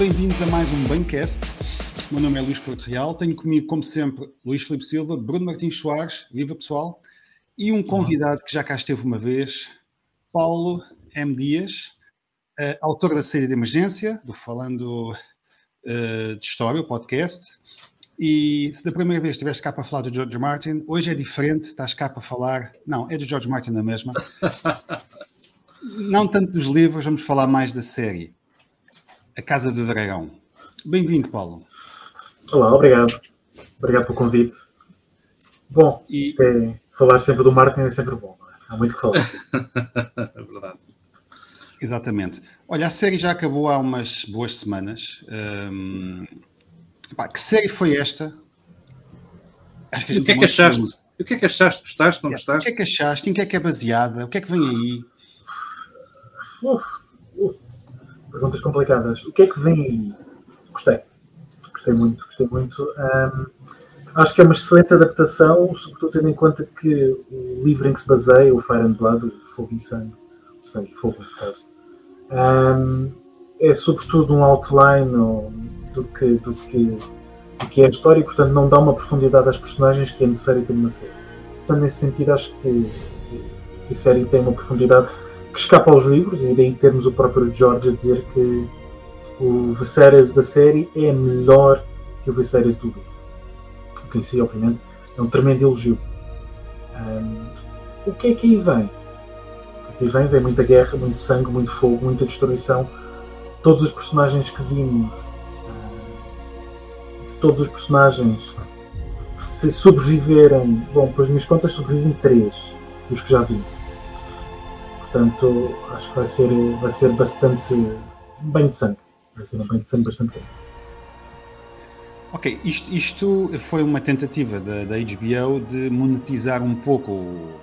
Bem-vindos a mais um Bancast. O meu nome é Luís Corte Real, tenho comigo, como sempre, Luís Filipe Silva, Bruno Martins Soares, viva pessoal, e um convidado que já cá esteve uma vez, Paulo M. Dias, uh, autor da série de emergência, do Falando uh, de História, o podcast. E se da primeira vez estiveste cá para falar do George Martin, hoje é diferente, estás cá para falar. Não, é do George Martin na mesma. Não tanto dos livros, vamos falar mais da série. A Casa do Dragão. Bem-vindo, Paulo. Olá, obrigado. Obrigado pelo convite. Bom, e... é, falar sempre do Martin é sempre bom. É? Há muito que falar. é verdade. Exatamente. Olha, a série já acabou há umas boas semanas. Um, pá, que série foi esta? Acho que o que é que achaste? O que é que achaste? Gostaste? Não gostaste? O que é que achaste? Em que é que é baseada? O que é que vem aí? Uf. Perguntas complicadas. O que é que vem aí? Gostei. Gostei muito, gostei muito. Um, acho que é uma excelente adaptação, sobretudo tendo em conta que o livro em que se baseia, o Fire and Blood, Fogo e Sangue, Sangue e Fogo, neste caso, um, é sobretudo um outline do que, do, que, do que é a história e, portanto, não dá uma profundidade às personagens que é necessário ter numa série. Portanto, nesse sentido, acho que, que, que a série tem uma profundidade que escapa aos livros, e daí termos o próprio George a dizer que o Viserys da série é melhor que o Viserys do livro. O que em si, obviamente, é um tremendo elogio. Um, o que é que aí vem? O que aí vem? Vem muita guerra, muito sangue, muito fogo, muita destruição. Todos os personagens que vimos, de todos os personagens, se sobreviverem, bom, pelas minhas contas, sobrevivem três dos que já vimos Portanto, acho que vai ser, vai ser bastante bem de sangue. Vai ser um banho de sangue bastante bom. Ok, isto, isto, foi uma tentativa da, da HBO de monetizar um pouco o,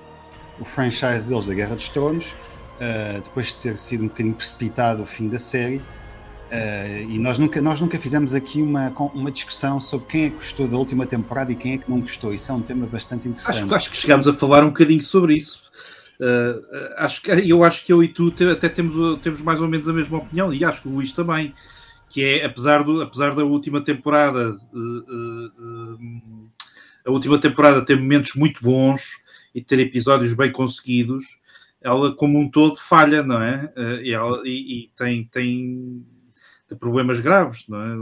o, franchise deles da Guerra dos Tronos, uh, depois de ter sido um bocadinho precipitado o fim da série. Uh, e nós nunca, nós nunca fizemos aqui uma, uma discussão sobre quem é que gostou da última temporada e quem é que não gostou. Isso é um tema bastante interessante. Acho, acho que chegámos a falar um bocadinho sobre isso. Uh, acho que, eu acho que eu e tu até temos, temos mais ou menos a mesma opinião, e acho que o Luís também, que é, apesar, do, apesar da última temporada, uh, uh, a última temporada ter momentos muito bons e ter episódios bem conseguidos, ela como um todo falha, não é? e, ela, e, e tem, tem problemas graves, não é?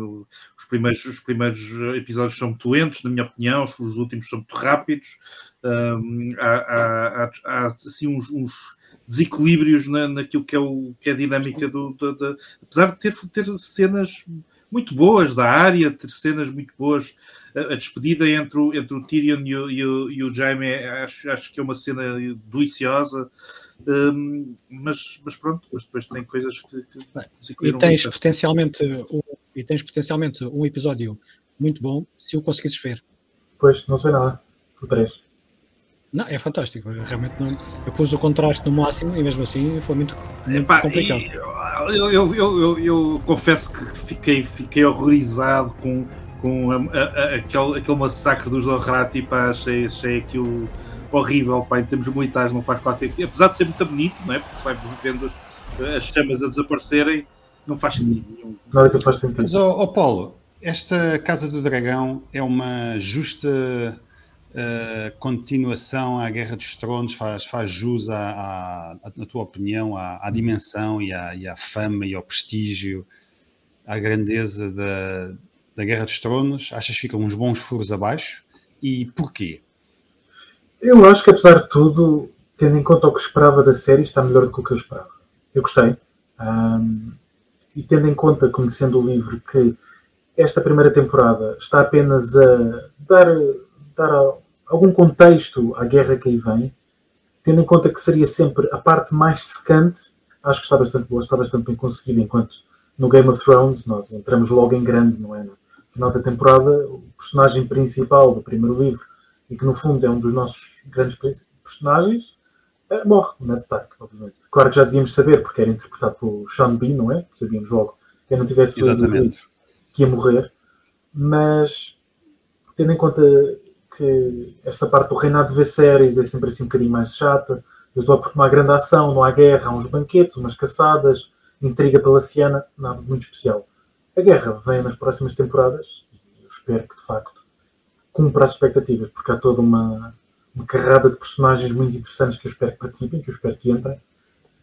Os primeiros, os primeiros episódios são muito lentos, na minha opinião, os últimos são muito rápidos, um, há, há, há, assim uns, uns desequilíbrios na, naquilo que é, o, que é a dinâmica do, do, do, apesar de ter, ter cenas muito boas da área, ter cenas muito boas. A, a despedida entre o, entre o Tyrion e o, e o, e o Jaime acho, acho que é uma cena deliciosa. Um, mas, mas pronto, mas depois tem coisas que, que e tens potencialmente um, e tens potencialmente um episódio muito bom se o conseguisses ver. Pois, não sei nada. O 3. Não, é fantástico. Realmente não. Eu pus o contraste no máximo e mesmo assim foi muito, muito Epá, complicado. Eu, eu, eu, eu, confesso que fiquei, fiquei horrorizado com, com a, a, a, aquele, aquele massacre dos Dothraki. Pá, achei, achei aquilo horrível. Pá, em termos militares, não faz qualquer. Apesar de ser muito bonito, não é? porque se vai vendo as, as chamas a desaparecerem, não faz sentido nenhum. Nada que faz sentido. Mas, oh, oh Paulo, esta Casa do Dragão é uma justa uh, continuação à Guerra dos Tronos, faz, faz jus, à, à, na tua opinião, à, à dimensão e à, e à, fama e ao prestígio, à grandeza da, da Guerra dos Tronos? Achas que ficam uns bons furos abaixo? E porquê? Eu acho que, apesar de tudo, tendo em conta o que esperava da série, está melhor do que o que eu esperava. Eu gostei. Um, e tendo em conta, conhecendo o livro, que esta primeira temporada está apenas a dar, dar algum contexto à guerra que aí vem, tendo em conta que seria sempre a parte mais secante, acho que está bastante boa, está bastante bem conseguida, enquanto no Game of Thrones nós entramos logo em grande, não é? No final da temporada, o personagem principal do primeiro livro, e que no fundo é um dos nossos grandes personagens, é, morre, o Ned Stark, obviamente. Claro que já devíamos saber, porque era interpretado pelo Sean Bean, não é? Sabíamos logo, quem não tivesse lido os livros, que ia morrer, mas tendo em conta que esta parte do reinado de Viserys é sempre assim um bocadinho mais chata. Desde logo porque não há grande ação, não há guerra, há uns banquetes, umas caçadas, intriga palaciana, nada muito especial. A guerra vem nas próximas temporadas e eu espero que de facto cumpra as expectativas, porque há toda uma, uma carrada de personagens muito interessantes que eu espero que participem, que eu espero que entrem,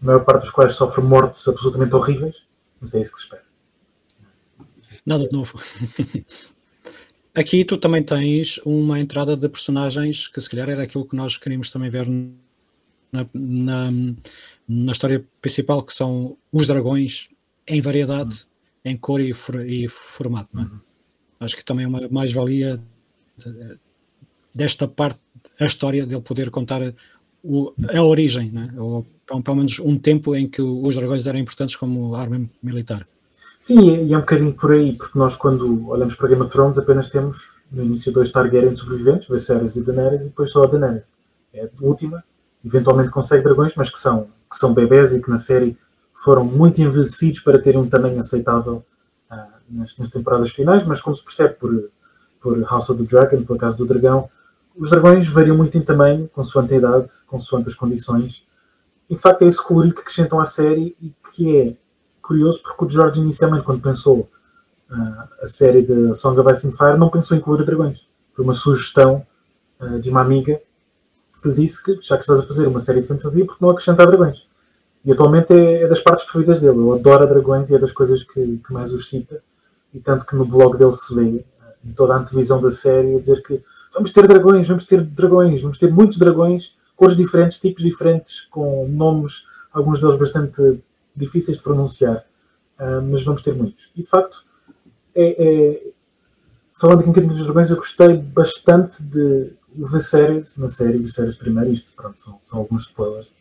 a maior parte dos quais sofre mortes absolutamente horríveis, mas é isso que se espera. Nada de novo. Aqui tu também tens uma entrada de personagens que se calhar era aquilo que nós queríamos também ver na, na, na história principal, que são os dragões em variedade, uhum. em cor e, for, e formato. É? Uhum. Acho que também é uma mais-valia desta parte, a história dele poder contar o, a origem, né? ou pelo menos um tempo em que os dragões eram importantes como arma militar. Sim, e é um bocadinho por aí, porque nós, quando olhamos para Game of Thrones, apenas temos no início dois Targaryen sobreviventes, Viserys e Daenerys, e depois só a Daenerys. É a última, eventualmente consegue dragões, mas que são, que são bebés e que na série foram muito envelhecidos para terem um tamanho aceitável uh, nas, nas, temporadas finais, mas como se percebe por, por House of the Dragon, por acaso do dragão, os dragões variam muito em tamanho, consoante a idade, consoante as condições, e de facto é esse colorido que acrescentam à série e que é curioso porque o George inicialmente, quando pensou uh, a série de Song of Ice and Fire, não pensou em incluir dragões. Foi uma sugestão uh, de uma amiga que lhe disse que já que estás a fazer uma série de fantasia, porque não acrescentar dragões? E atualmente é, é, das partes preferidas dele. Ele adora dragões e é das coisas que, que mais os cita. E tanto que no blog dele se vê, uh, em toda a antevisão da série, a dizer que vamos ter dragões, vamos ter dragões, vamos ter muitos dragões, cores diferentes, tipos diferentes, com nomes, alguns deles bastante difíceis de pronunciar, uh, mas vamos ter muitos. E de facto, é, é, falando aqui um bocadinho dos dragões, eu gostei bastante de o Viserys, na série Viserys primeiro, isto pronto, são, são alguns spoilers.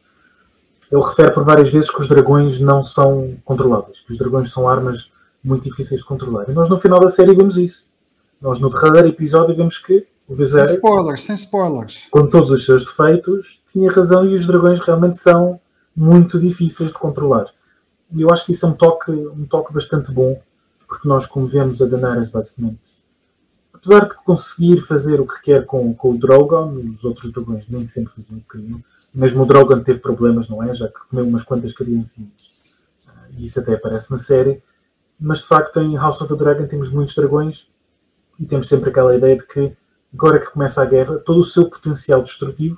Ele refere por várias vezes que os dragões não são controláveis, que os dragões são armas muito difíceis de controlar. E nós no final da série vemos isso. Nós no derradeiro episódio vemos que o Viserys, sem spoilers, sem spoilers, com todos os seus defeitos, tinha razão e os dragões realmente são muito difíceis de controlar. E eu acho que isso é um toque, um toque bastante bom, porque nós, como vemos a Daenerys, basicamente, apesar de conseguir fazer o que quer com, com o Drogon, os outros dragões nem sempre faziam o que queriam. Mesmo o Drogon teve problemas, não é? Já que comeu umas quantas criancinhas. Ah, e isso até aparece na série. Mas de facto, em House of the Dragon temos muitos dragões e temos sempre aquela ideia de que, agora que começa a guerra, todo o seu potencial destrutivo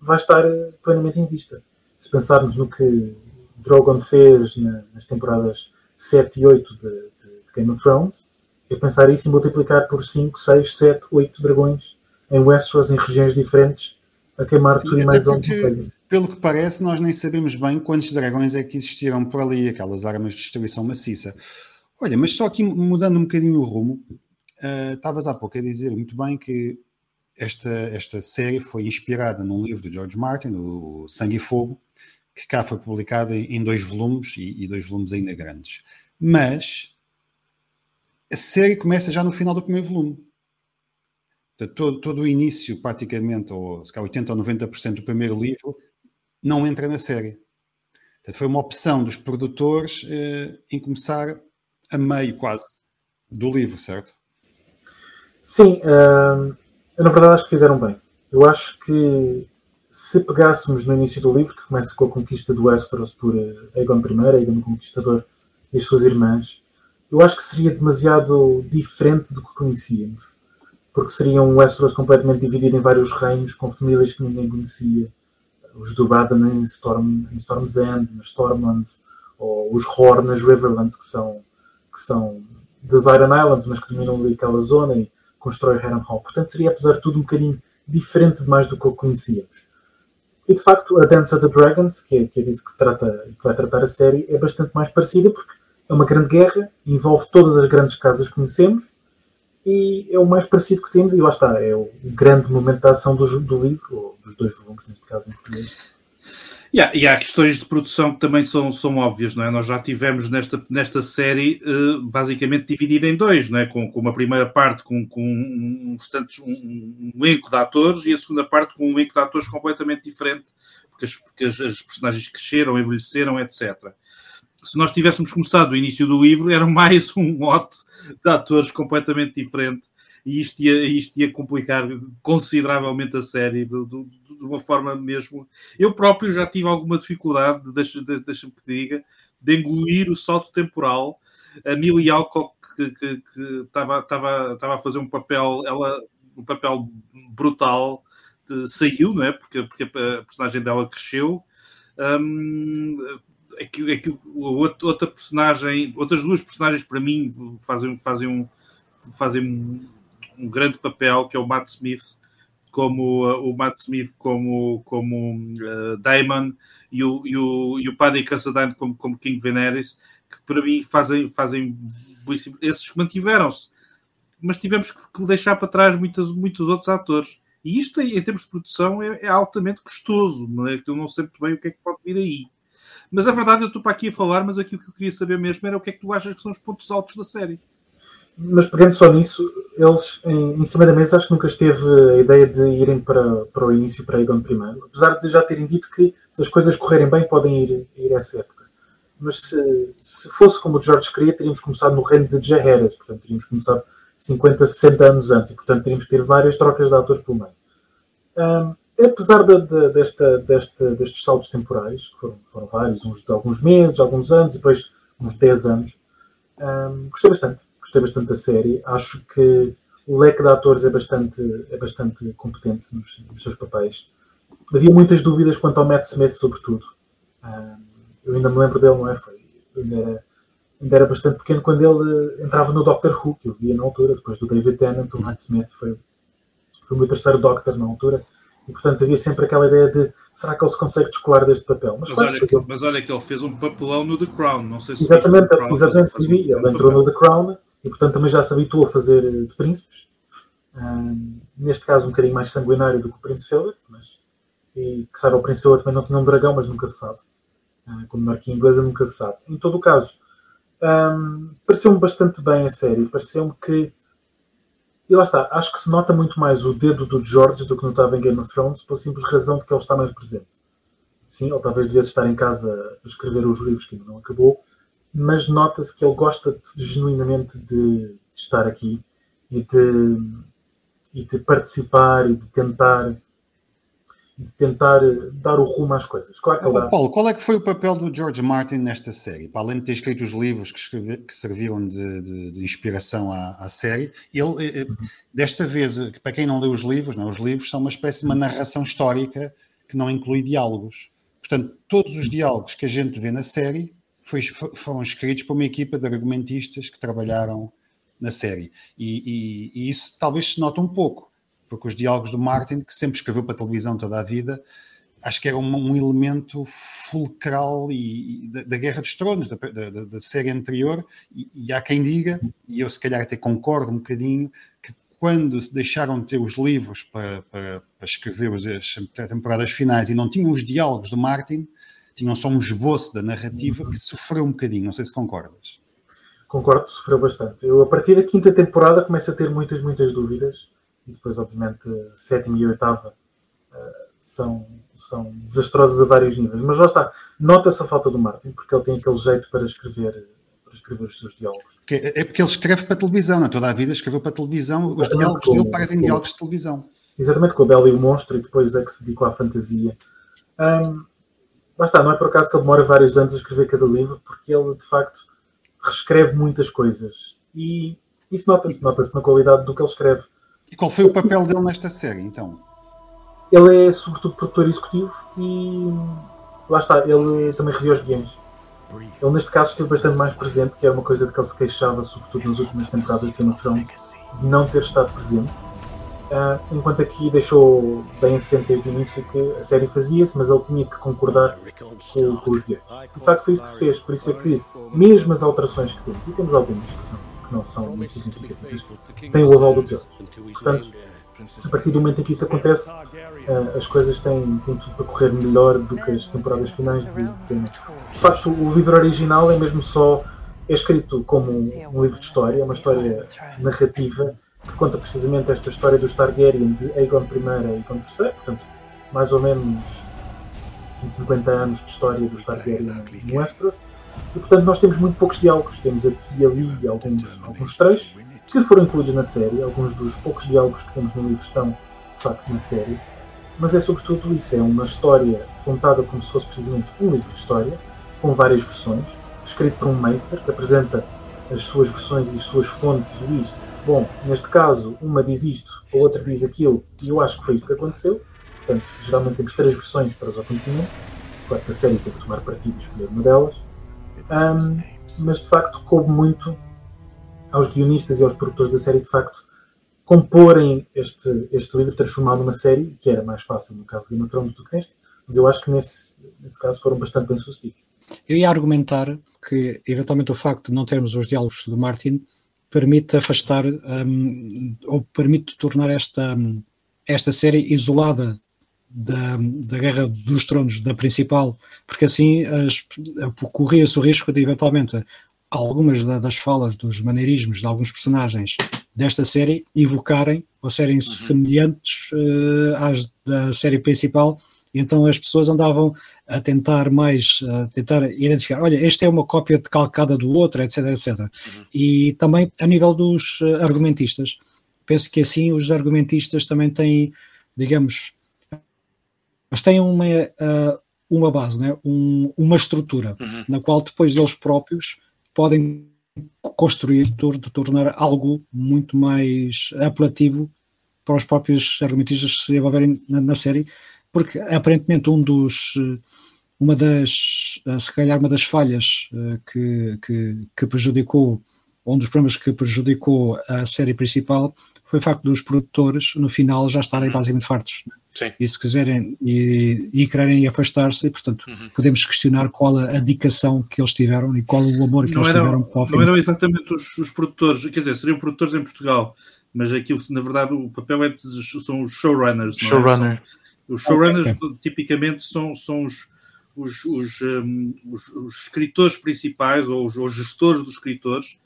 vai estar eh, plenamente em vista. Se pensarmos no que Drogon fez na, nas temporadas 7 e 8 de, de, de, Game of Thrones, é pensar isso e multiplicar por 5, 6, 7, 8 dragões em Westeros, em regiões diferentes, a queimar Sim, tudo e mais alguma coisa. Pelo que parece, nós nem sabemos bem quantos dragões é que existiram por ali, aquelas armas de destruição maciça. Olha, mas só aqui mudando um bocadinho o rumo, uh, estavas há pouco a dizer muito bem que esta, esta série foi inspirada num livro de George Martin, o Sangue e Fogo, que cá foi publicado em, dois volumes e, e, dois volumes ainda grandes. Mas a série começa já no final do primeiro volume. Portanto, todo, todo o início, praticamente, ou se calhar 80 ou 90% do primeiro livro, não entra na série. Portanto, foi uma opção dos produtores eh, em começar a meio quase do livro, certo? Sim, uh, eu na verdade acho que fizeram bem. Eu acho que se pegássemos no início do livro, que começa com a conquista do Westeros por eh, Aegon I, Aegon o Conquistador e as suas irmãs, eu acho que seria demasiado diferente do que conhecíamos. Porque seria um Westeros completamente dividido em vários reinos, com famílias que ninguém conhecia. Os do Baden em, Storm, em Storm's End, nas Stormlands, ou os Hor nas Riverlands, que são, que são das Iron Islands, mas que dominam ali aquela zona e constrói Harrenhal. Portanto, seria, apesar de tudo, um bocadinho diferente demais do que conhecíamos. E de facto, a Dance of the Dragons, que é, que é disso que, se trata, que vai tratar a série, é bastante mais parecida porque é uma grande guerra, envolve todas as grandes casas que conhecemos e é o mais parecido que temos. E lá está, é o grande momento da ação do, do livro, ou dos dois volumes, neste caso em português E há questões de produção que também são, são óbvias, não é? Nós já tivemos nesta, nesta série uh, basicamente dividida em dois, não é? Com, com uma primeira parte com, com um, um, um, elenco de atores e a segunda parte com um elenco de atores completamente diferente, porque as, porque as, as personagens cresceram, envelheceram, etc. Se nós tivéssemos começado o início do livro, era mais um lote de atores completamente diferente e isto ia, isto ia complicar consideravelmente a série de, de, de, uma forma mesmo. Eu próprio já tive alguma dificuldade, deixa-me deixa que diga, de engolir o salto temporal. A Millie Alcock, que estava a fazer um papel, ela, um papel brutal, de, saiu, não é? Porque, porque a personagem dela cresceu. Um, aqui, aqui, outra personagem, outras duas personagens para mim fazem, fazem, um, fazem um grande papel, que é o Matt Smith, como uh, o Matt Smith como, como uh, Damon e o, e o, e o Paddy Cassadine como, como King Veneris, que para mim fazem, fazem esses mantiveram-se, mas tivemos que deixar para trás muitos, muitos outros atores. E isto, em termos de produção, é, é altamente custoso, não é? Eu não sei muito bem o que é que pode vir aí. Mas a verdade, eu estou para aqui a falar, mas aqui o que eu queria saber mesmo era o que é que tu achas que são os pontos altos da série. Mas pegando só nisso, eles em, em, cima da mesa acho que nunca esteve a ideia de irem para, para o início, para Egon I, apesar de já terem dito que se as coisas correrem bem podem ir, ir a essa época. Mas se, se fosse como o George queria, teríamos começado no reino de Jaehaerys, portanto teríamos começado 50, 60 anos antes e portanto teríamos que ter várias trocas de atores pelo meio. Um, apesar de, de, desta, desta, destes saltos temporais, que foram, foram vários, uns de alguns meses, alguns anos e depois uns 10 anos, um, gostei bastante gostei bastante da série. Acho que o leque de atores é bastante, é bastante competente nos, nos seus papéis. Havia muitas dúvidas quanto ao Matt Smith, sobretudo. Um, eu ainda me lembro dele, não é? Foi, ainda, era, ainda era bastante pequeno quando ele entrava no Doctor Who, que eu via na altura, depois do David Tennant. O Matt Smith foi, foi o meu terceiro Doctor na altura. E, portanto, havia sempre aquela ideia de será que ele se consegue descolar deste papel? Mas, mas, claro, olha, que, ele... mas olha que ele fez um papelão no The Crown, não sei se Exatamente, exatamente, vi. Ele entrou no The Crown e portanto também já se habituou a fazer de príncipes. Um, neste caso um bocadinho mais sanguinário do que o Príncipe Philip, mas e que sabe o Príncipe Philip também não tinha um dragão, mas nunca se sabe. Uh, como monarquia inglesa nunca se sabe. Em todo o caso, um, pareceu-me bastante bem a série. Pareceu-me que e lá está, acho que se nota muito mais o dedo do George do que notava em Game of Thrones, pela simples razão de que ele está mais presente. Sim, ou talvez devesse estar em casa a escrever os livros que ainda não acabou, mas nota-se que ele gosta de, genuinamente de, de, estar aqui e de, e de participar e de tentar de tentar dar o rumo às coisas. Claro que oh, Paulo, qual é que foi o papel do George Martin nesta série? Para além de ter escrito os livros que, escreve, que serviram de, de, de, inspiração à, à série, ele, eh, eh, uhum. desta vez, para quem não leu os livros, não, os livros são uma espécie de uma narração histórica que não inclui diálogos. Portanto, todos os diálogos que a gente vê na série foi, foram escritos por uma equipa de argumentistas que trabalharam na série. E, e, e, isso talvez se note um pouco, porque os diálogos do Martin, que sempre escreveu para televisão toda a vida, acho que era um, um elemento fulcral e, e da, da, Guerra dos Tronos, da, da, da série anterior, e, há quem diga, e eu se calhar até concordo um bocadinho, que quando deixaram de ter os livros para, para, para escrever as temporadas finais e não tinham os diálogos do Martin, tinham só um esboço da narrativa que sofreu um bocadinho. Não sei se concordas. Concordo, sofreu bastante. Eu, a partir da quinta temporada, começo a ter muitas, muitas dúvidas. E depois, obviamente, sétima e oitava uh, são, são desastrosas a vários níveis. Mas lá está, nota-se a falta do Martin, porque ele tem aquele jeito para escrever para escrever os seus diálogos. Porque, é porque ele escreve para televisão, não? É? toda a vida escreveu para televisão, os diálogos dele parecem diálogos de televisão. Exatamente, com a Bela e o Monstro, e depois é que se dedicou à fantasia. Um, Lá está, não é por acaso que ele demora vários anos a escrever cada livro, porque ele, de facto, reescreve muitas coisas. E isso nota-se, nota-se na qualidade do que ele escreve. E qual foi o papel dele nesta série, então? Ele é, sobretudo, produtor executivo e lá está, ele também reviu os guiões. Ele, neste caso, esteve bastante mais presente, que era uma coisa de que ele se queixava, sobretudo nas últimas temporadas de Game of Thrones, de não ter estado presente Uh, enquanto aqui deixou bem assente desde o início que a série fazia-se, mas ele tinha que concordar com, com os guiões. De facto, foi isso que se fez, por isso é que, mesmo as alterações que temos, e temos algumas que, são, que não são muito significativas, tem o aval do George. Portanto, a partir do momento em que isso acontece, uh, as coisas têm, têm tudo para correr melhor do que as temporadas finais de Game De facto, o livro original é mesmo só. É escrito como um, um livro de história, é uma história narrativa que conta precisamente esta história dos Targaryen de Aegon I e Aegon III, portanto, mais ou menos 150 anos de história dos Targaryen no Westeros. E, portanto, nós temos muito poucos diálogos. Temos aqui e ali alguns, alguns trechos que foram incluídos na série. Alguns dos poucos diálogos que temos no livro estão, de facto, na série. Mas é sobretudo isso. É uma história contada como se fosse precisamente um livro de história, com várias versões. escrito por um Meister, que apresenta as suas versões e as suas fontes diz: Bom, neste caso, uma diz isto, a outra diz aquilo, e eu acho que foi isto que aconteceu. Portanto, geralmente temos três versões para os acontecimentos. Claro que a série tem que tomar partido e escolher uma delas. Um, mas de facto, coube muito aos guionistas e aos produtores da série, de facto, comporem este, este livro, transformado numa série, que era mais fácil no caso de Game of Thrones do que neste, mas eu acho que nesse, nesse caso foram bastante bem sucedidos. Eu ia argumentar que, eventualmente, o facto de não termos os diálogos do Martin permite afastar um, ou permite tornar esta, um, esta série isolada da, da Guerra dos Tronos, da principal, porque assim corria-se o risco de, eventualmente, algumas das falas, dos maneirismos de alguns personagens desta série evocarem ou serem uhum. semelhantes uh, às da série principal então as pessoas andavam a tentar mais, a tentar identificar, olha, este é uma cópia decalcada do outro, etc, etc. Uhum. E também a nível dos eh, argumentistas, penso que assim os argumentistas também têm, digamos, mas têm uma, eh, uma base, né? Um, uma estrutura, uhum. na qual depois eles próprios podem construir, de tornar algo muito mais apelativo para os próprios argumentistas se envolverem na, na série, porque aparentemente um dos uma das se calhar uma das falhas eh, que, que, que, prejudicou um dos problemas que prejudicou a série principal foi o facto dos produtores no final já estarem uhum. basicamente fartos Sim. e se quiserem e, e quererem afastar-se, portanto uhum. podemos questionar qual a dedicação que eles tiveram e qual o amor que não eles eram, tiveram para o Não eram exatamente os, os, produtores, quer dizer, seriam produtores em Portugal, mas aqui na verdade o papel é de, são os showrunners. É? Showrunner. É? Os showrunners okay. tipicamente são, são os, os, os, um, os, os escritores principais ou os, os, gestores dos escritores,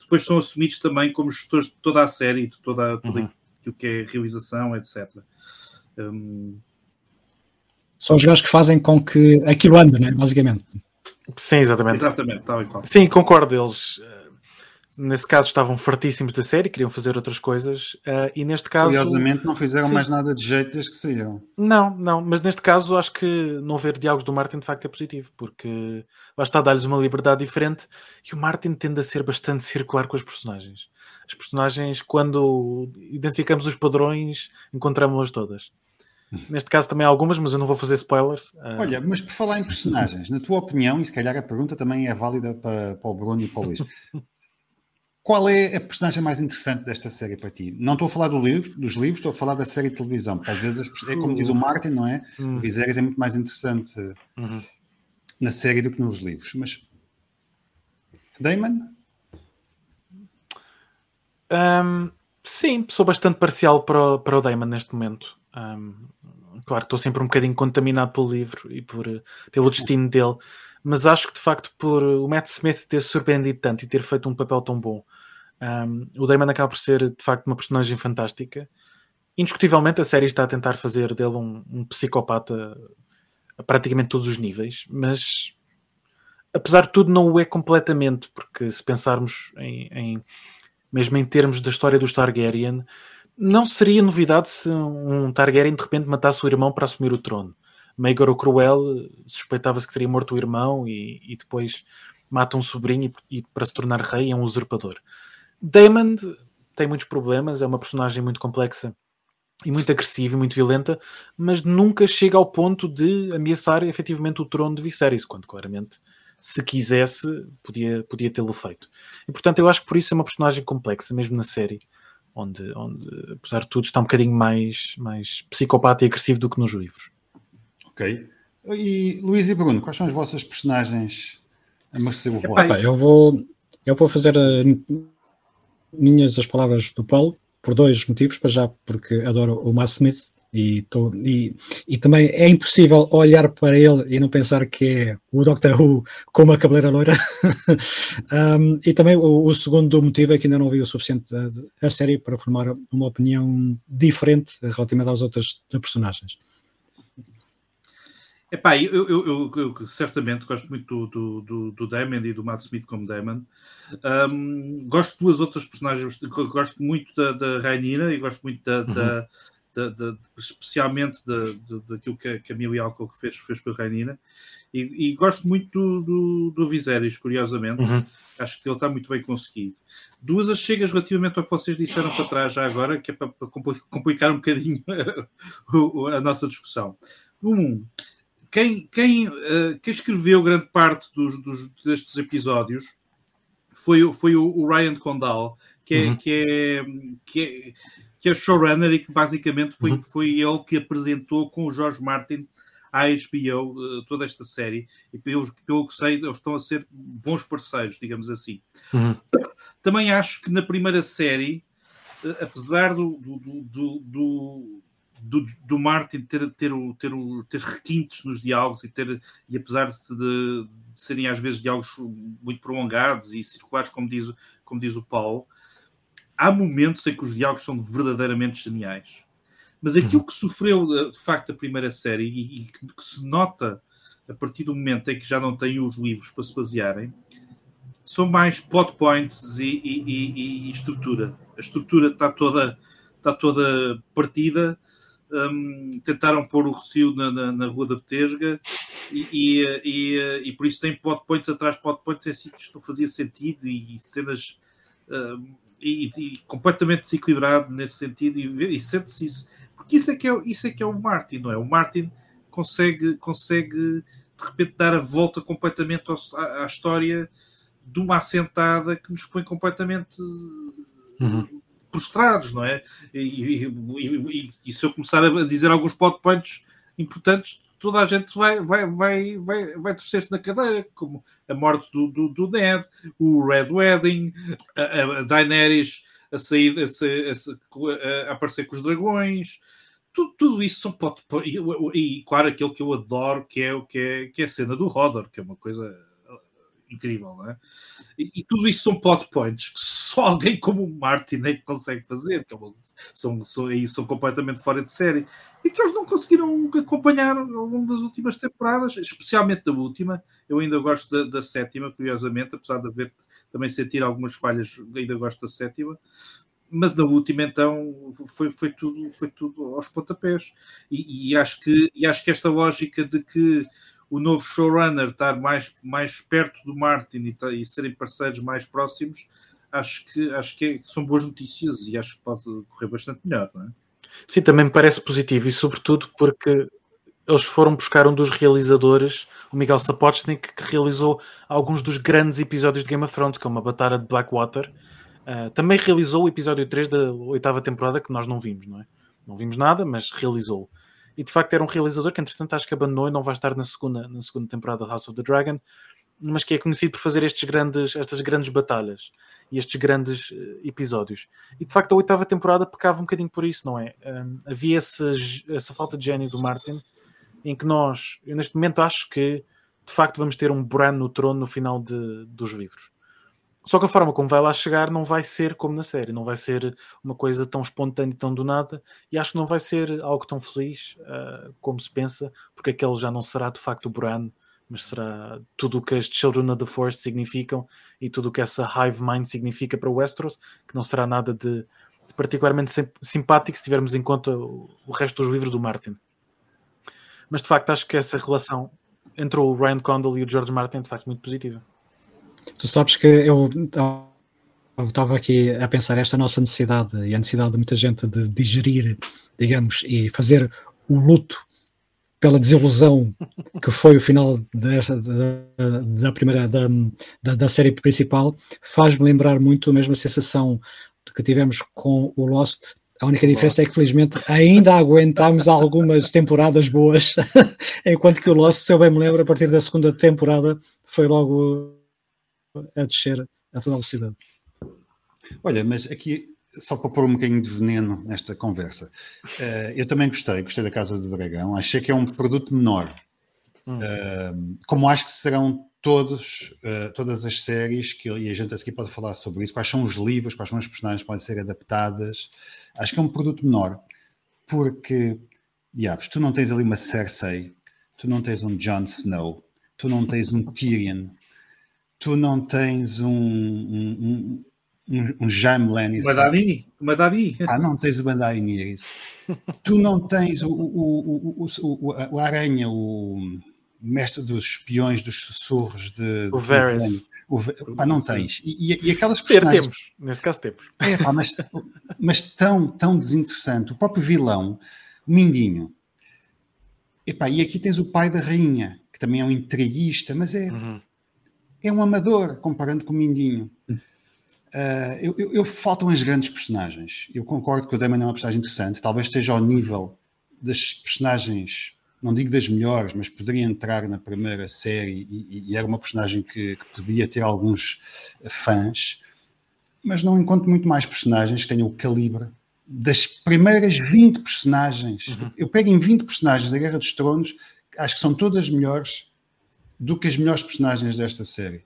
depois são assumidos também como gestores de toda a série, de toda, tudo uhum. aquilo que é realização, etc. Um... São os gajos que fazem com que aquilo ande, né? basicamente. Sim, exatamente. Exatamente, tal e qual. Sim, concordo. Eles nesse caso estavam fartíssimos da série, queriam fazer outras coisas, uh, e neste caso. Curiosamente, não fizeram sim. mais nada de jeito desde que saíram. Não, não, mas neste caso acho que não ver diálogos do Martin de facto é positivo, porque lá está a dar-lhes uma liberdade diferente e o Martin tende a ser bastante circular com os personagens. As personagens, quando identificamos os padrões, encontramos-las todas. Neste caso também há algumas, mas eu não vou fazer spoilers. Uh... Olha, mas por falar em personagens, na tua opinião, e se calhar a pergunta também é válida para, para o Bruno e para o Luís, qual é a personagem mais interessante desta série para ti? Não estou a falar do livro, dos livros, estou a falar da série de televisão, porque às vezes é como diz o Martin, não é? Uhum. O Viserys é muito mais interessante uhum. na série do que nos livros. Mas Damon? Um, sim, sou bastante parcial para o, para o Damon neste momento. Um, claro estou sempre um bocadinho contaminado pelo livro e por, pelo destino dele mas acho que de facto por o Matt Smith ter surpreendido tanto e ter feito um papel tão bom, um, o Damon acaba por ser de facto uma personagem fantástica. Indiscutivelmente a série está a tentar fazer dele um, um psicopata a praticamente todos os níveis, mas apesar de tudo não o é completamente, porque se pensarmos em, em mesmo em termos da história do Targaryen, não seria novidade se um Targaryen de repente matasse o irmão para assumir o trono. Maegor o Cruel suspeitava-se que teria morto o irmão e, e depois mata um sobrinho e, e, para se tornar rei é um usurpador. Daemon tem muitos problemas, é uma personagem muito complexa e muito agressiva e muito violenta, mas nunca chega ao ponto de ameaçar efetivamente o trono de Viserys, quando claramente, se quisesse, podia, podia tê-lo feito. E portanto, eu acho que por isso é uma personagem complexa, mesmo na série, onde, onde apesar de tudo, está um bocadinho mais, mais psicopata e agressivo do que nos livros. Ok. E Luís e Bruno, quais são as vossas personagens a merecer o voto? Eu vou, eu vou fazer minhas as palavras do Paulo por dois motivos, para já porque adoro o Matt Smith e, tô, e, e, também é impossível olhar para ele e não pensar que é o Doctor Who com uma cabeleira loira. um, e também o, o, segundo motivo é que ainda não vi o suficiente a, a série para formar uma opinião diferente relativamente às outras personagens. Epá, eu, eu, eu, eu, certamente gosto muito do, do, do Damon e do Matt Smith como Damon. Um, gosto de duas outras personagens. Gosto muito da, da Rainira e gosto muito da, uhum. da, da, da, especialmente da, daquilo que a Camille Alcock fez, fez com a Rainina. E, e, gosto muito do, do, do Viserys, curiosamente. Uhum. Acho que ele está muito bem conseguido. Duas as chegas relativamente ao que vocês disseram para trás já agora, que é para, para complicar um bocadinho a, a nossa discussão. Um, quem, quem, uh, quem escreveu grande parte dos, dos, destes episódios foi, foi o, o Ryan Condal, que é, uhum. que, é, que, é, que é showrunner e que basicamente foi, uhum. foi ele que apresentou com o George Martin à HBO uh, toda esta série e pelo, pelo que sei eles estão a ser bons parceiros, digamos assim. Uhum. Também acho que na primeira série, uh, apesar do, do, do, do do, do Martin ter, ter, ter, ter requintes nos diálogos e, ter, e apesar de, de, serem às vezes diálogos muito prolongados e circulares, como diz, como diz o Paulo, há momentos em que os diálogos são verdadeiramente geniais. Mas aquilo que sofreu de facto a primeira série e, e que, que se nota a partir do momento em que já não tem os livros para se basearem, são mais plot points e, e, e, e, estrutura. A estrutura está toda, está toda partida um, tentaram pôr o Recio na, na, na, Rua da Betesga e, e, e, e, por isso tem plot points atrás de plot points em sítios que não fazia sentido e, cenas um, e, completamente desequilibrado nesse sentido e, sente-se isso porque isso é, que é, isso é que é o Martin, não é? O Martin consegue, consegue de repente dar a volta completamente à, à história de uma assentada que nos põe completamente uhum prostrados, não é? E, e, e, e, se eu começar a dizer alguns plot points importantes, toda a gente vai, vai, vai, vai, vai torcer-se na cadeira, como a morte do, do, do Ned, o Red Wedding, a, a Daenerys a sair, a, a, a, aparecer com os dragões. Tudo, tudo isso são plot points. E, claro, aquele que eu adoro, que é, que é, que é a cena do Hodor, que é uma coisa incrível, não é? E, e, tudo isso são plot points que só alguém como o Martin é que consegue fazer, que é são, são, aí são completamente fora de série, e que eles não conseguiram acompanhar ao longo das últimas temporadas, especialmente da última. Eu ainda gosto da, da sétima, curiosamente, apesar de haver também sentir algumas falhas, ainda gosto da sétima. Mas da última, então, foi, foi, tudo, foi tudo aos pontapés. E, e, acho que, e acho que esta lógica de que o novo showrunner estar mais, mais perto do Martin e, e serem parceiros mais próximos, acho que, acho que, é, são boas notícias e acho que pode correr bastante melhor, não é? Sim, também me parece positivo e sobretudo porque eles foram buscar um dos realizadores, o Miguel Sapochnik, que realizou alguns dos grandes episódios de Game of Thrones, como a Batalha de Blackwater. Uh, também realizou o episódio 3 da oitava temporada, que nós não vimos, não é? Não vimos nada, mas realizou e de facto era um realizador que entretanto acho que abandonou e não vai estar na segunda, na segunda temporada de House of the Dragon, mas que é conhecido por fazer estes grandes, estas grandes batalhas e estes grandes uh, episódios. E de facto a oitava temporada pecava um bocadinho por isso, não é? Um, havia essa, essa falta de gênio do Martin, em que nós, eu neste momento acho que de facto vamos ter um Bran no trono no final de, dos livros. Só que a forma como vai lá chegar não vai ser como na série, não vai ser uma coisa tão espontânea e tão do nada, e acho que não vai ser algo tão feliz uh, como se pensa, porque aquele já não será de facto o Bran, mas será tudo o que as Children of the Forest significam e tudo o que essa Hive Mind significa para o Westeros, que não será nada de, de particularmente simpático se tivermos em conta o, o resto dos livros do Martin. Mas de facto acho que essa relação entre o Ryan Condal e o George Martin é de facto muito positiva. Tu sabes que eu estava aqui a pensar esta nossa necessidade e a necessidade de muita gente de digerir, digamos, e fazer o luto pela desilusão que foi o final desta, da, da primeira da, da, da série principal, faz-me lembrar muito a mesma sensação que tivemos com o Lost. A única diferença é que, felizmente, ainda aguentámos algumas temporadas boas, enquanto que o Lost, se eu bem me lembro, a partir da segunda temporada, foi logo a descer a toda velocidade. Olha, mas aqui, só para pôr um bocadinho de veneno nesta conversa, uh, eu também gostei, gostei da Casa do Dragão, achei que é um produto menor, hum. uh, como acho que serão todos, uh, todas as séries, que, e a gente aqui pode falar sobre isso, quais são os livros, quais são as personagens que podem ser adaptadas, acho que é um produto menor, porque, diabos, tu não tens ali uma Cersei, tu não tens um Jon Snow, tu não tens um Tyrion, tu não tens um, um, um, um Jaime Lannister. Madani, Madani. Ah, não tens o Bandai é isso. tu não tens o, o, o, o, o Aranha, o mestre dos espiões, dos sussurros de. O Varys. O, pá, não tens. E, e, e aquelas personagens... Temos, nesse caso temos. É, pá, mas, mas tão, tão desinteressante. O próprio vilão, o Mindinho. Epá, e aqui tens o pai da rainha, que também é um intriguista, mas é, uhum. É um amador, comparando com o Mindinho. Uh, eu, eu, eu, faltam as grandes personagens. Eu concordo que o Damon é uma personagem interessante, talvez esteja ao nível das personagens não digo das melhores, mas poderia entrar na primeira série e, e era uma personagem que, que, podia ter alguns fãs, mas não encontro muito mais personagens que tenham o calibre das primeiras 20 personagens. Uhum. Eu pego em 20 personagens da Guerra dos Tronos, acho que são todas melhores do que as melhores personagens desta série.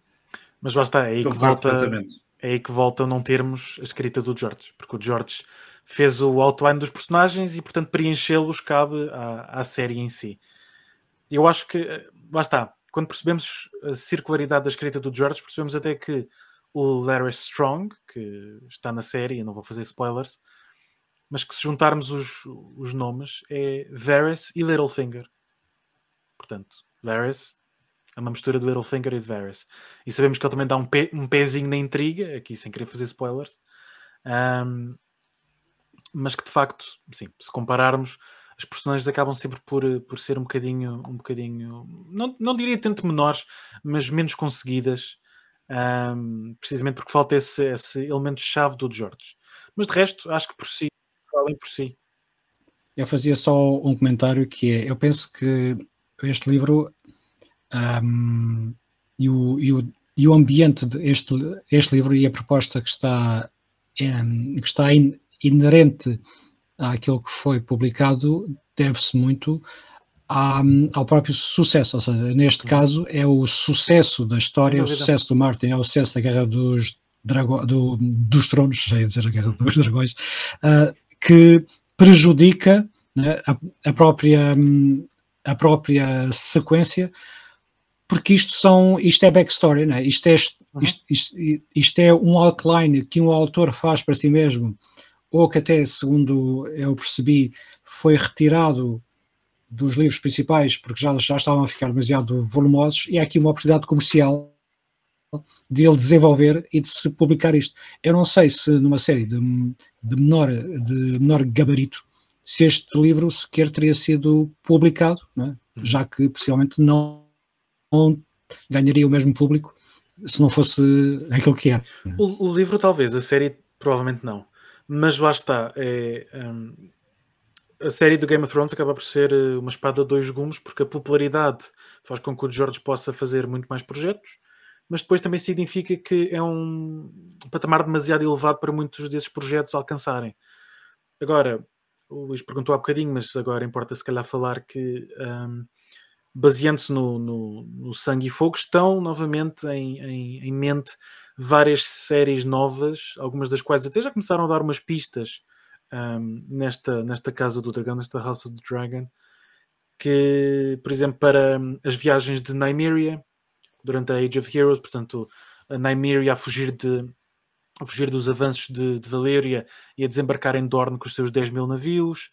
Mas lá está, é aí, que volta, é aí que volta a não termos a escrita do George, porque o George fez o outline dos personagens e, portanto, preenchê-los cabe à, à série em si. Eu acho que, eh, lá está, quando percebemos a circularidade da escrita do George, percebemos até que o Larry Strong, que está na série, eu não vou fazer spoilers, mas que se juntarmos os, os nomes é Varys e Littlefinger. Portanto, Varys é uma mistura de Littlefinger e de Varys. E sabemos que ele também dá um, pe, um pezinho na intriga, aqui sem querer fazer spoilers. Um, mas que de facto, sim, se compararmos, as personagens acabam sempre por, por ser um bocadinho, um bocadinho, não, não diria tanto menores, mas menos conseguidas, um, precisamente porque falta esse, esse elemento-chave do George. Mas de resto, acho que por si, falem por si. Eu fazia só um comentário que é, eu penso que este livro um, e, o, e, o, e o ambiente deste este livro e a proposta que está, um, que está in, inerente àquilo que foi publicado deve-se muito à, ao próprio sucesso, ou seja, neste caso é o sucesso da história, é o sucesso do Martin, é o sucesso da Guerra dos, Drago, do, dos Tronos, já ia dizer a Guerra dos Dragões, uh, que prejudica né, a, a, própria, a própria sequência, porque isto, são, isto é backstory, né? isto, é, uhum. isto, isto, isto é um outline que um autor faz para si mesmo ou que até, segundo eu percebi, foi retirado dos livros principais porque já, já estavam a ficar demasiado volumosos e há aqui uma oportunidade comercial de ele desenvolver e de se publicar isto. Eu não sei se numa série de, de, menor, de menor gabarito se este livro sequer teria sido publicado, é? já que possivelmente não, não, ganharia o mesmo público se não fosse aquilo que é. O, o livro talvez, a série provavelmente não. Mas lá está. É, um, a série do Game of Thrones acaba por ser eh, uma espada de dois gumes, porque a popularidade faz com que o George possa fazer muito mais projetos, mas depois também significa que é um patamar demasiado elevado para muitos desses projetos alcançarem. Agora, o Luís perguntou há bocadinho, mas agora importa se calhar falar que, um, baseando-se no, no, no, Sangue e Fogo, estão novamente em, em, em mente várias séries novas, algumas das quais até já começaram a dar umas pistas um, nesta, nesta Casa do Dragão, nesta House of the Dragon, que, por exemplo, para hum, as viagens de Nymeria, durante a Age of Heroes, portanto, a Nymeria a fugir de a fugir dos avanços de, de Valéria e a desembarcar em Dorne com os seus 10 mil navios.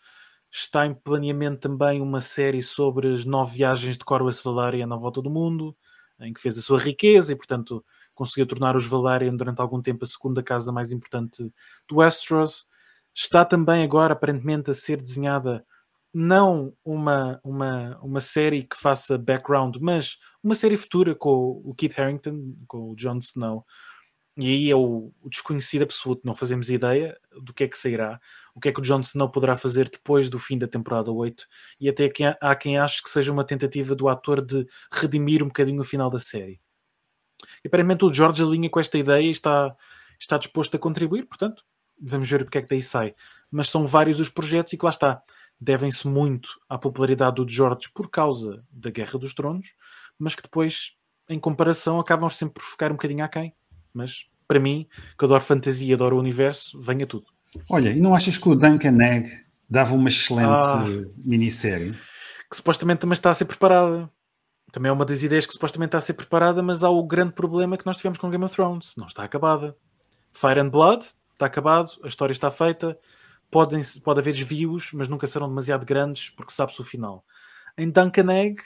Está em planeamento também uma série sobre as nove viagens de Corvus Valéria na volta do mundo, em que fez a sua riqueza e, portanto, conseguiu tornar os Valerian durante algum tempo a segunda casa mais importante do Westeros. Está também agora, aparentemente, a ser desenhada não uma, uma, uma série que faça background, mas uma série futura com o Kit Harington, com o Jon Snow. E aí é o, desconhecido absoluto, não fazemos ideia do que é que sairá, o que é que o Jon Snow poderá fazer depois do fim da temporada 8, e até há quem ache que seja uma tentativa do ator de redimir um bocadinho o final da série. E aparentemente o Jorge alinha com esta ideia e está, está disposto a contribuir, portanto, vamos ver o que é que daí sai. Mas são vários os projetos e que lá está. Devem-se muito à popularidade do George por causa da Guerra dos Tronos, mas que depois, em comparação, acabam sempre por ficar um bocadinho aquém. Mas, para mim, que adoro fantasia, adoro o universo, venha tudo. Olha, e não achas que o Duncan Egg dava uma excelente ah, minissérie? Que supostamente também está a ser preparada também é uma das ideias que supostamente está a ser preparada, mas há o grande problema que nós tivemos com Game of Thrones. Não está acabada. Fire and Blood está acabado, a história está feita, podem, pode haver desvios, mas nunca serão demasiado grandes porque sabe-se o final. Em Duncan Egg,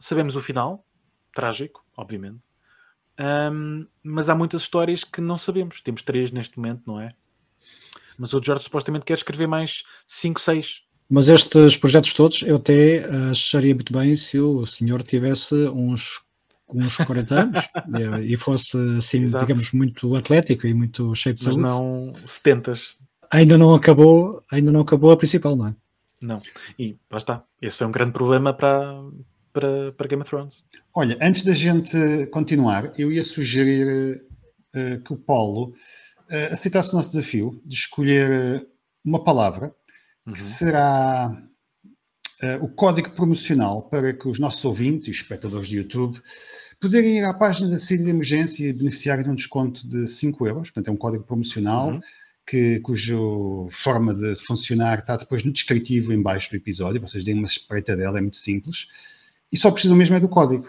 sabemos o final, trágico, obviamente. Um, mas há muitas histórias que não sabemos. Temos três neste momento, não é? Mas o George supostamente quer escrever mais cinco, seis. Mas estes projetos todos, eu até acharia muito bem se o senhor tivesse uns, uns 40 anos e fosse assim, Exato. digamos, muito atlético e muito cheio de Mas saúde. Mas não 70 Ainda não acabou, ainda não acabou a principal, não é? Não. E lá está. Esse foi um grande problema para, para, para Game of Thrones. Olha, antes da gente continuar, eu ia sugerir uh, que o Paulo uh, aceitasse o nosso desafio de escolher uma palavra uhum. que será uh, o código promocional para que os nossos ouvintes e espectadores de YouTube poderem ir à página da saída de emergência e beneficiarem de um desconto de 5 euros. Portanto, é um código promocional. Uhum que, cujo forma de funcionar está depois no descritivo embaixo do episódio, vocês deem uma espreita dela, é muito simples, e só precisam mesmo é do código.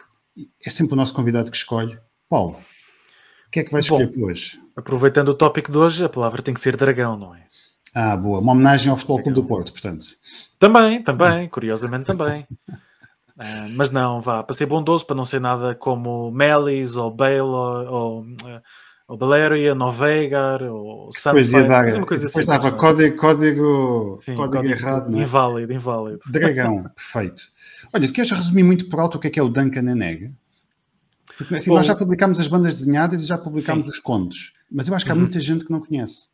É sempre o nosso convidado que escolhe. Paulo, que é que vais escolher hoje? Aproveitando o tópico de hoje, a palavra tem que ser dragão, não é? Ah, boa. Uma homenagem ao Futebol Clube do Porto, portanto. Também, também, curiosamente também. Uh, mas não, vá, para ser bondoso, para não ser nada como Melis ou Bale ou, ou uh, ou Valeria, Novegar, ou Sunfire, mas uma coisa assim. Dava código, código, Sim, código, código errado, não é? Inválido, inválido. Dragão, perfeito. Olha, tu queres resumir muito por alto o que é que é o Duncan Aneg? Porque assim, Bom, nós já publicámos as bandas desenhadas e já publicámos sim. os contos, mas eu acho que há uhum. muita gente que não conhece.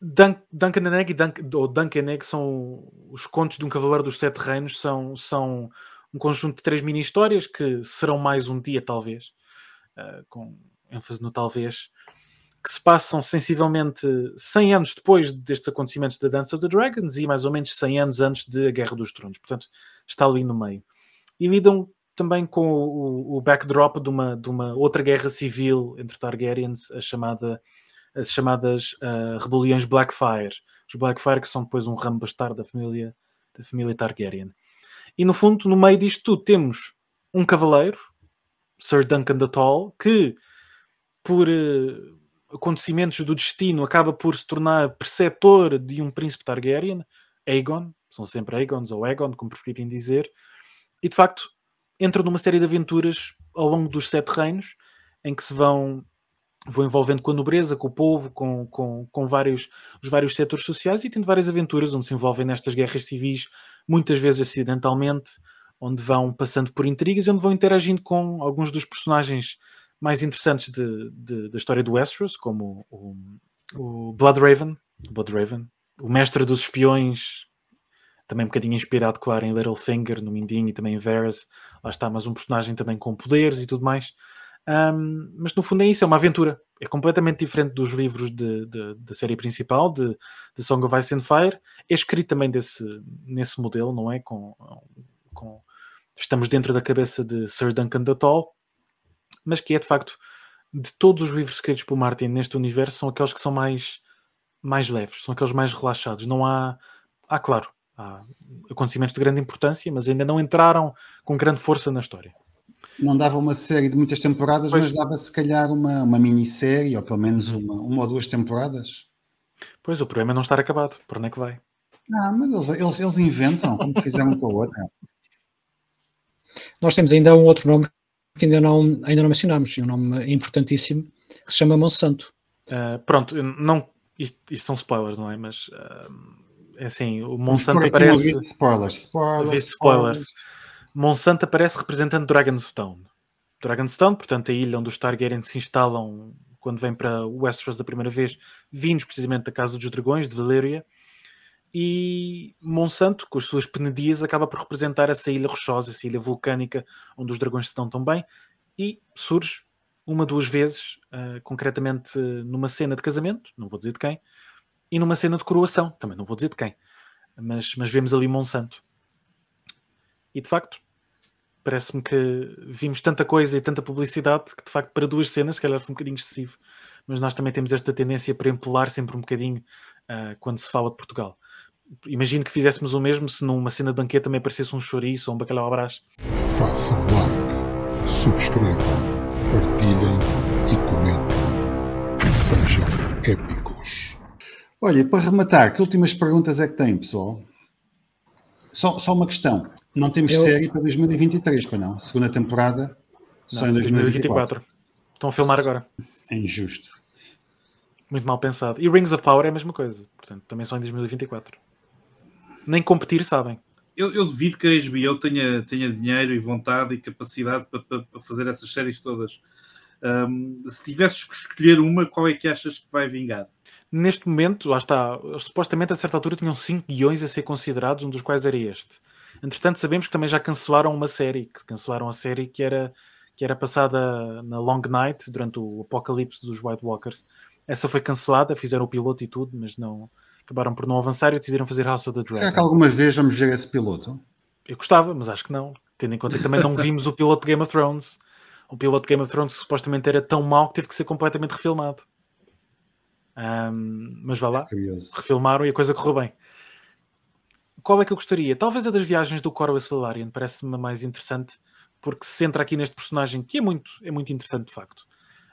Dun Duncan Aneg e Dun ou Duncan Aneg são os contos de um Cavaleiro dos Sete Reinos, são, são um conjunto de três mini-histórias que serão mais um dia, talvez, uh, com ênfase no talvez, que se passam sensivelmente 100 anos depois destes acontecimentos da Dance of the Dragons e mais ou menos 100 anos antes da Guerra dos Tronos. Portanto, está ali no meio. E lidam também com o, o backdrop de uma, de uma outra guerra civil entre Targaryens, a chamada, as chamadas uh, rebeliões Blackfire. Os Blackfire que são depois um ramo bastardo da família, da família Targaryen. E no fundo, no meio disto tudo, temos um cavaleiro, Sir Duncan the Tall, que por uh, acontecimentos do destino, acaba por se tornar preceptor de um príncipe Targaryen, Aegon, são sempre Aegons ou Aegon, como preferirem dizer, e de facto entra numa série de aventuras ao longo dos Sete Reinos, em que se vão, vão envolvendo com a nobreza, com o povo, com, com, com vários, os vários setores sociais e tendo várias aventuras onde se envolvem nestas guerras civis, muitas vezes acidentalmente, onde vão passando por intrigas e onde vão interagindo com alguns dos personagens mais interessantes de, de, da história do Westeros, como o, o Bloodraven, Bloodraven, o mestre dos espiões, também um bocadinho inspirado, claro, em Littlefinger, no Mindinho e também em Varys. Lá está, mas um personagem também com poderes e tudo mais. Um, mas no fundo é isso, é uma aventura. É completamente diferente dos livros de, de, da série principal, de, de, Song of Ice and Fire. É escrito também desse, nesse modelo, não é? Com, com, estamos dentro da cabeça de Sir Duncan Tall mas que é de facto de todos os livros escritos por Martin neste universo são aqueles que são mais mais leves, são aqueles mais relaxados. Não há, há claro, há acontecimentos de grande importância, mas ainda não entraram com grande força na história. Não dava uma série de muitas temporadas, pois. mas dava se calhar uma, uma minissérie, ou pelo menos uma, uma ou duas temporadas. Pois, o problema é não estar acabado. Por onde é que vai? Ah, mas eles, eles, eles inventam, como fizeram com a outra. Nós temos ainda um outro nome que ainda não, ainda não mencionámos, um nome importantíssimo, que se chama Monsanto. Uh, pronto, não, isto, isto, são spoilers, não é? Mas uh, é assim, o Monsanto aparece. Spoilers, spoilers, spoilers. Monsanto aparece representando Dragonstone. Dragonstone, portanto, a ilha onde os Targaryen se instalam quando vêm para Westeros da primeira vez, vindos precisamente da Casa dos Dragões, de Valyria e Monsanto, com as suas penedias, acaba por representar essa ilha rochosa, essa ilha vulcânica onde os dragões se dão tão bem, e surge uma, duas vezes, uh, concretamente numa cena de casamento, não vou dizer de quem, e numa cena de coroação, também não vou dizer de quem, mas, mas vemos ali Monsanto. E de facto, parece-me que vimos tanta coisa e tanta publicidade que de facto para duas cenas, se calhar foi um bocadinho excessivo, mas nós também temos esta tendência para empolar sempre um bocadinho uh, quando se fala de Portugal imagino que fizéssemos o mesmo se numa cena de banquete também aparecesse um chouriço ou um bacalhau brás. Façam like, subscrevam, partilhem e comentem. Sejam épicos. Olha, para rematar, que últimas perguntas é que tem, pessoal? Só, só uma questão. Não temos Eu- série para 2023, para não? Segunda temporada só em 2024. Estão a filmar agora. É injusto. Muito mal pensado. E Rings of Power é a mesma coisa. Portanto, também só em 2024. Nem competir sabem. Eu, eu duvido que a HBO tenha, tenha dinheiro e vontade e capacidade para, para- para fazer essas séries todas. Ahm, se tivesses que escolher uma, qual é que achas que vai vingar? Neste momento, lá está, supostamente a certa altura tinham 5 guiões a ser considerados, um dos quais era este. Entretanto, sabemos que também já cancelaram uma série, que cancelaram a série que era, que era passada na Long Night, durante o apocalipse dos White Walkers. Essa foi cancelada, fizeram o piloto e tudo, mas não acabaram por não avançar e decidiram fazer House of the Será que Dragon. alguma vez vamos ver esse piloto? Eu gostava, mas acho que não. Tendo em conta que também não vimos o piloto de Game of Thrones. O piloto de Game of Thrones supostamente era tão mau que teve que ser completamente refilmado. Ahm, mas vá lá, Curioso. refilmaram e a coisa correu bem. Qual é que eu gostaria? Talvez a das viagens do Corvus Valarian, parece-me mais interessante, porque se centra aqui neste personagem que é muito, é muito interessante de facto.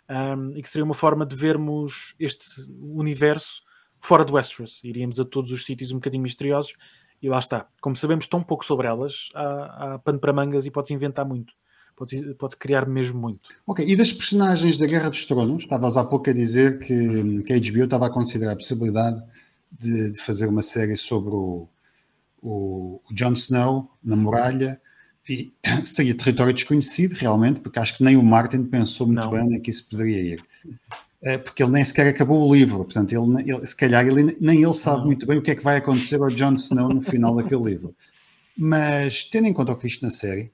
Ahm, e que seria uma forma de vermos este universo fora do Westeros. Iríamos a todos os sítios um bocadinho misteriosos e lá está. Como sabemos tão pouco sobre elas, há, há pano para mangas e pode-se inventar muito. Pode-se pode criar mesmo muito. Ok, e das personagens da Guerra dos Tronos, estavas há pouco a dizer que, que a HBO estava a considerar a possibilidade de, de fazer uma série sobre o, o, o Jon Snow na muralha, e seria território desconhecido realmente, porque acho que nem o Martin pensou muito Não. bem que isso poderia ir. Eh, Porque ele nem sequer acabou o livro, portanto, ele, ele- se calhar ele, nem ele sabe Não. muito bem o que é que vai acontecer ao Jon Snow no final daquele livro. Mas, tendo em conta o que viste na série,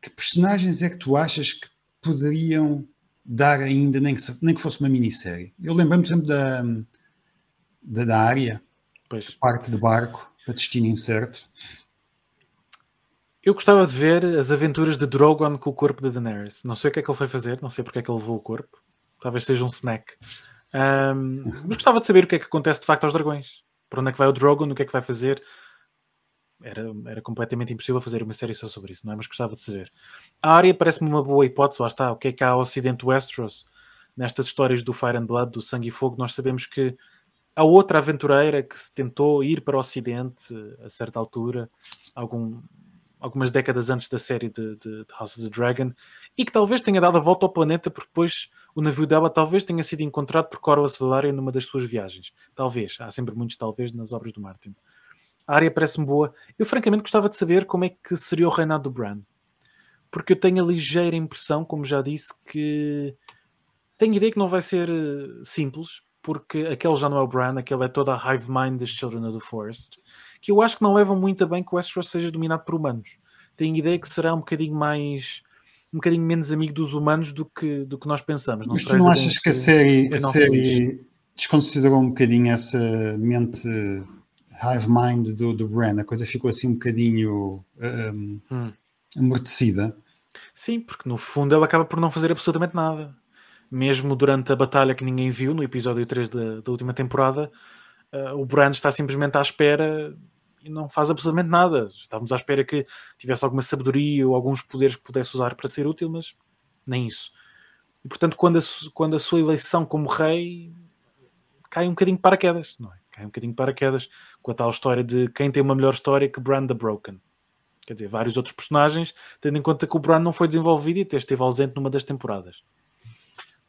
que personagens é que tu achas que poderiam dar ainda, nem que, nem que fosse uma minissérie? Eu lembro-me, exemplo, da, da, da área, Pois. parte de barco, para destino incerto. Eu gostava de ver as aventuras de Drogon com o corpo de Daenerys. Não sei o que é que ele foi fazer, não sei porque é que ele levou o corpo. Talvez seja um snack. Ahm, mas gostava de saber o que é que acontece de facto aos dragões. Para onde é que vai o Drogon, o que é que vai fazer. Era, era completamente impossível fazer uma série só sobre isso, não é? Mas gostava de saber. A área parece-me uma boa hipótese, lá está. O que é que há ao ocidente Westeros? Nestas histórias do Fire and Blood, do Sangue e Fogo, nós sabemos que há outra aventureira que se tentou ir para o ocidente a certa altura, algum, algumas décadas antes da série de, de- de House of the Dragon, e que talvez tenha dado a volta ao planeta porque depois o navio dela talvez tenha sido encontrado por Corvus Valarian numa das suas viagens. Talvez. Há sempre muitos talvez nas obras do Martin. A área parece-me boa. Eu francamente gostava de saber como é que seria o reinado do Bran. Porque eu tenho a ligeira impressão, como já disse, que tenho a ideia que não vai ser eh, simples, porque aquele já não é o Bran, aquele é toda a hive mind das Children of the Forest, que eu acho que não levam muito a bem que o Westeros seja dominado por humanos. Tenho a ideia que será um bocadinho mais um bocadinho menos amigo dos humanos do que, do que nós pensamos. Mas tu não achas que a série, a série desconsiderou um bocadinho essa mente hive mind do, do Bran? A coisa ficou assim um bocadinho um, Hum. amortecida. Sim, porque no fundo ele acaba por não fazer absolutamente nada. Mesmo durante a batalha que ninguém viu, no episódio 3 da, da última temporada, eh, o Bran está simplesmente à espera e não faz absolutamente nada. Estávamos à espera que tivesse alguma sabedoria ou alguns poderes que pudesse usar para ser útil, mas nem isso. E portanto, quando a, quando a sua eleição como rei cai um bocadinho de paraquedas, não é? Cai um bocadinho de paraquedas com a tal história de quem tem uma melhor história que Bran the Broken. Quer dizer, vários outros personagens, tendo em conta que o Bran não foi desenvolvido e até esteve ausente numa das temporadas.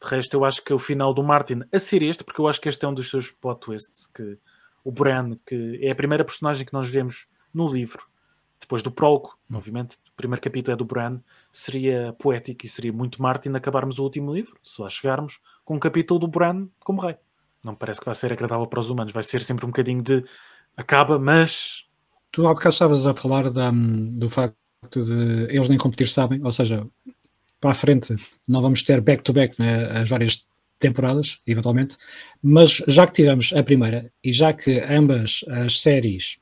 De resto, eu acho que o final do Martin, a ser este, porque eu acho que este é um dos seus plot twists, que o Bran, que é a primeira personagem que nós vemos no livro, depois do prólogo, obviamente, o primeiro capítulo é do Bran, seria poético e seria muito Martin acabarmos o último livro, se lá chegarmos, com um capítulo do Bran como rei. Não parece que vai ser agradável para os humanos, vai ser sempre um bocadinho de acaba, mas Tu há bocado estavas a falar da- do facto de eles nem competir sabem, ou seja, para a frente não vamos ter back-to-back né, as várias temporadas, eventualmente, mas já que tivemos a primeira e já que ambas as séries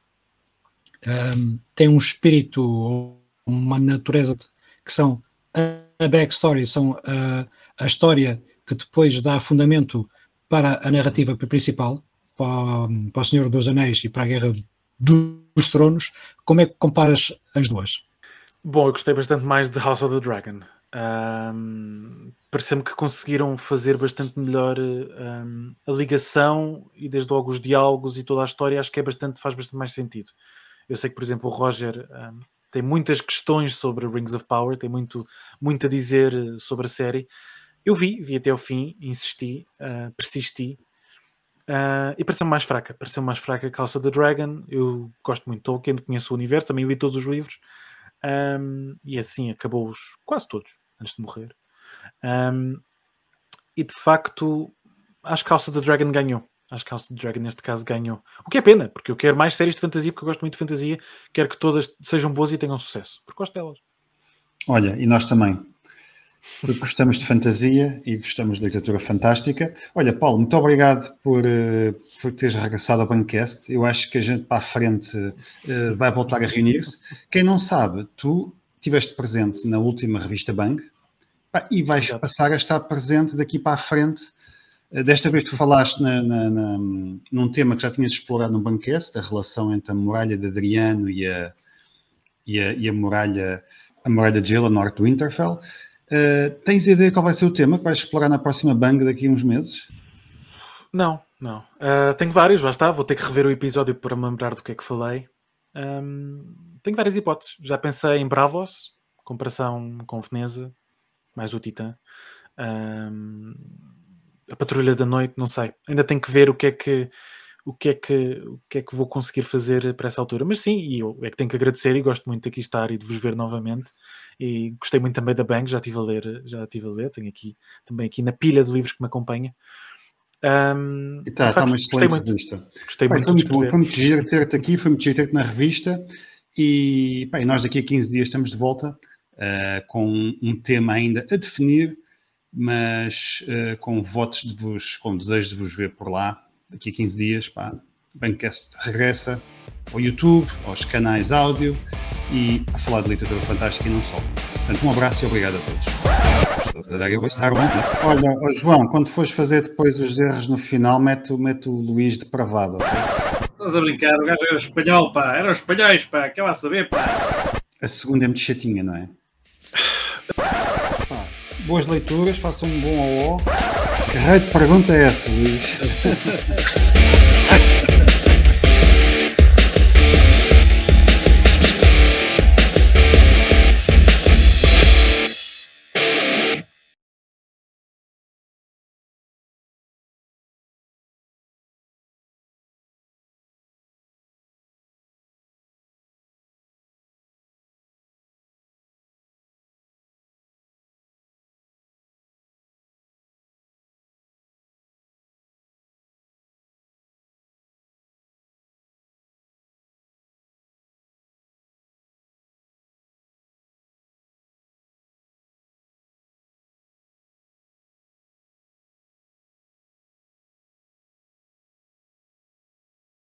ahm, têm um espírito, uma natureza que são a backstory, são a, a história que depois dá fundamento para a narrativa principal, para, para o Senhor dos Anéis e para a Guerra dos Tronos, como é que comparas as duas? Bom, eu gostei bastante mais de House of the Dragon. Um, Parece-me que conseguiram fazer bastante melhor um, a ligação e desde logo os diálogos e toda a história acho que é bastante, faz bastante mais sentido. Eu sei que, por exemplo, o Roger um, tem muitas questões sobre Rings of Power, tem muito, muito a dizer sobre a série. Eu vi, vi até ao fim, insisti, uh, persisti, Uh, e pareceu mais fraca, pareceu mais fraca House of the Dragon. Eu gosto muito de Tolkien, conheço o universo, também li todos os livros. Um, e assim acabou-os quase todos antes de morrer. Um, e de facto, acho que of the Dragon ganhou. Acho que House of the Dragon neste caso ganhou. O que é pena, porque eu quero mais séries de fantasia, porque eu gosto muito de fantasia. Quero que todas sejam boas e tenham sucesso, porque gosto delas. Olha, e nós também. Porque gostamos de fantasia e gostamos de literatura fantástica. Olha, Paulo, muito obrigado por, uh, por teres regressado ao Bancast. Eu acho que a gente para a frente uh, vai voltar a reunir-se. Quem não sabe, tu estiveste presente na última revista Bang e vais Exato. passar a estar presente daqui para a frente. Uh, desta vez tu falaste na, na, na, num tema que já tinhas explorado no Bancast, a relação entre a muralha de Adriano e a, e a, e a muralha, a muralha de gelo a norte do Winterfell. Uh, tens ideia qual vai ser o tema que vais explorar na próxima Bang daqui a uns meses? Não, não. Uh, tenho vários, lá está. Vou ter que rever o episódio para me lembrar do que é que falei. Um, tenho várias hipóteses. Já pensei em Bravos, comparação com Veneza, mais o Titã. Um, a Patrulha da Noite, não sei. Ainda tenho que ver o que é que o que é que o que é que vou conseguir fazer para essa altura. Mas sim, e eu é que tenho que agradecer e gosto muito de aqui estar e de vos ver novamente e gostei muito também da Bang, já estive a ler, já estive a ler, tenho aqui também aqui na pilha de livros que me acompanha. Um, e tá, está uma excelente gostei revista. Muito, gostei Pai, muito foi, muito bom, foi muito giro ter-te aqui, foi muito giro ter-te na revista e pai, nós daqui a 15 dias estamos de volta uh, com um tema ainda a definir, mas uh, com votos de vos, com desejo de vos ver por lá daqui a 15 dias, pá, Bancast regressa ao YouTube, aos canais áudio e a falar de literatura fantástica e não só. Portanto, um abraço e obrigado a todos. É? Olha, oh João, quando fores fazer depois os erros no final, mete, mete o Luís de pravado. Estás a brincar, o gajo era espanhol, pá. Eram espanhóis, pá. Quer lá saber, pá. A segunda é muito chatinha, não é? Pá, boas leituras, façam um bom ao. Que raio de pergunta é essa, Luís?